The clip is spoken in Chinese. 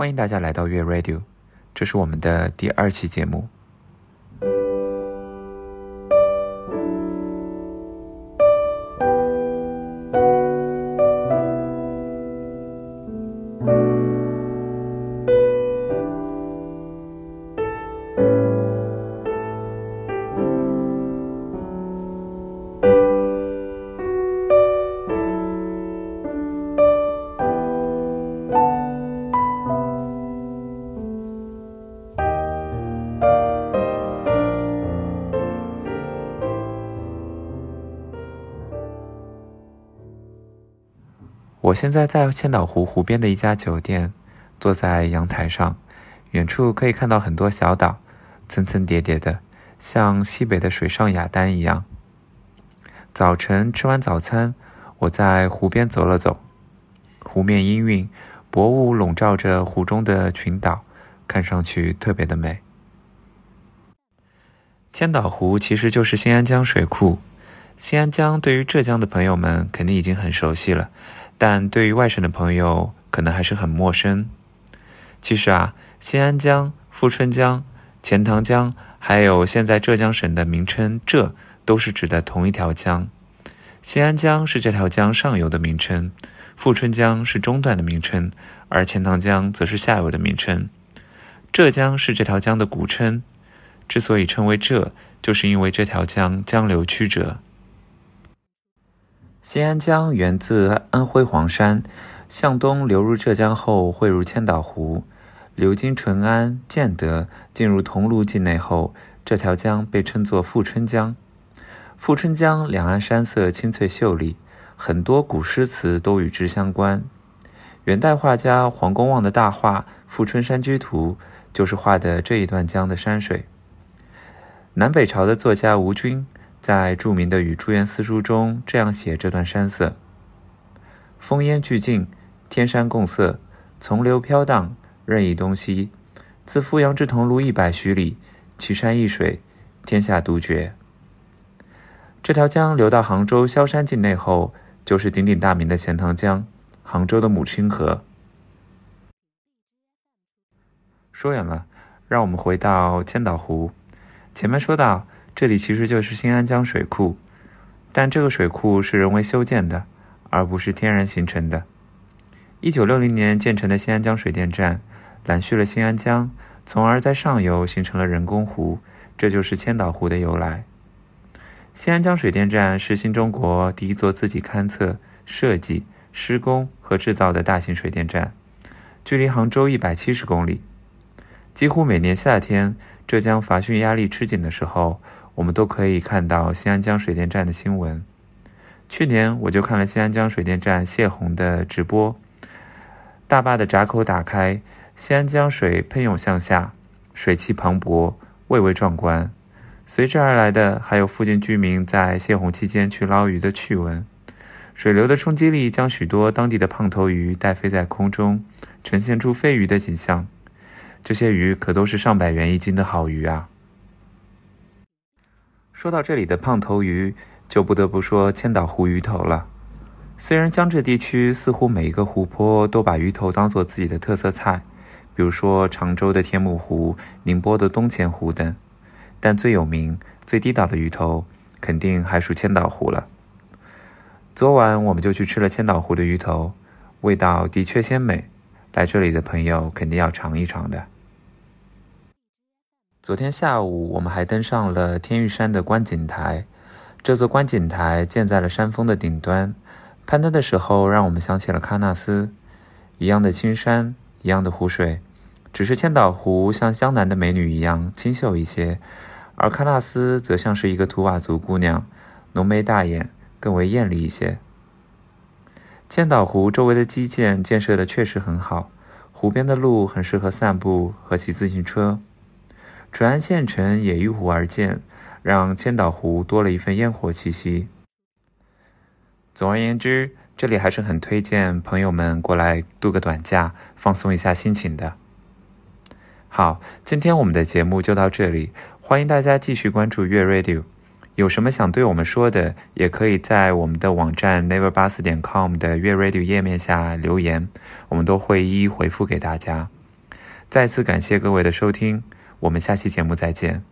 欢迎大家来到月 Radio，这是我们的第二期节目。我现在在千岛湖湖边的一家酒店，坐在阳台上，远处可以看到很多小岛，层层叠叠的，像西北的水上雅丹一样。早晨吃完早餐，我在湖边走了走，湖面氤氲，薄雾笼罩着湖中的群岛，看上去特别的美。千岛湖其实就是新安江水库，新安江对于浙江的朋友们肯定已经很熟悉了。但对于外省的朋友，可能还是很陌生。其实啊，新安江、富春江、钱塘江，还有现在浙江省的名称“浙”，都是指的同一条江。新安江是这条江上游的名称，富春江是中段的名称，而钱塘江则是下游的名称。浙江是这条江的古称，之所以称为“浙”，就是因为这条江江流曲折。新安江源自安徽黄山，向东流入浙江后汇入千岛湖，流经淳安、建德，进入桐庐境内后，这条江被称作富春江。富春江两岸山色青翠秀丽，很多古诗词都与之相关。元代画家黄公望的大画《富春山居图》就是画的这一段江的山水。南北朝的作家吴均。在著名的《与朱颜私书》中，这样写这段山色：风烟俱净，天山共色，从流飘荡，任意东西。自富阳至桐庐一百余里，奇山异水，天下独绝。这条江流到杭州萧山境内后，就是鼎鼎大名的钱塘江，杭州的母亲河。说远了，让我们回到千岛湖。前面说到。这里其实就是新安江水库，但这个水库是人为修建的，而不是天然形成的。一九六零年建成的新安江水电站揽蓄了新安江，从而在上游形成了人工湖，这就是千岛湖的由来。新安江水电站是新中国第一座自己勘测、设计、施工和制造的大型水电站，距离杭州一百七十公里。几乎每年夏天，浙江阀汛压力吃紧的时候，我们都可以看到新安江水电站的新闻。去年我就看了新安江水电站泄洪的直播，大坝的闸口打开，新安江水喷涌向下，水汽磅礴，蔚为壮观。随之而来的还有附近居民在泄洪期间去捞鱼的趣闻。水流的冲击力将许多当地的胖头鱼带飞在空中，呈现出飞鱼的景象。这些鱼可都是上百元一斤的好鱼啊！说到这里的胖头鱼，就不得不说千岛湖鱼头了。虽然江浙地区似乎每一个湖泊都把鱼头当做自己的特色菜，比如说常州的天目湖、宁波的东钱湖等，但最有名、最地道的鱼头，肯定还属千岛湖了。昨晚我们就去吃了千岛湖的鱼头，味道的确鲜美。来这里的朋友肯定要尝一尝的。昨天下午，我们还登上了天玉山的观景台。这座观景台建在了山峰的顶端，攀登的时候让我们想起了喀纳斯。一样的青山，一样的湖水，只是千岛湖像湘南的美女一样清秀一些，而喀纳斯则像是一个图瓦族姑娘，浓眉大眼，更为艳丽一些。千岛湖周围的基建建设的确实很好，湖边的路很适合散步和骑自行车。淳安县城也依湖而建，让千岛湖多了一份烟火气息。总而言之，这里还是很推荐朋友们过来度个短假，放松一下心情的。好，今天我们的节目就到这里，欢迎大家继续关注月 Radio。有什么想对我们说的，也可以在我们的网站 never 八四点 com 的月 Radio 页面下留言，我们都会一一回复给大家。再次感谢各位的收听，我们下期节目再见。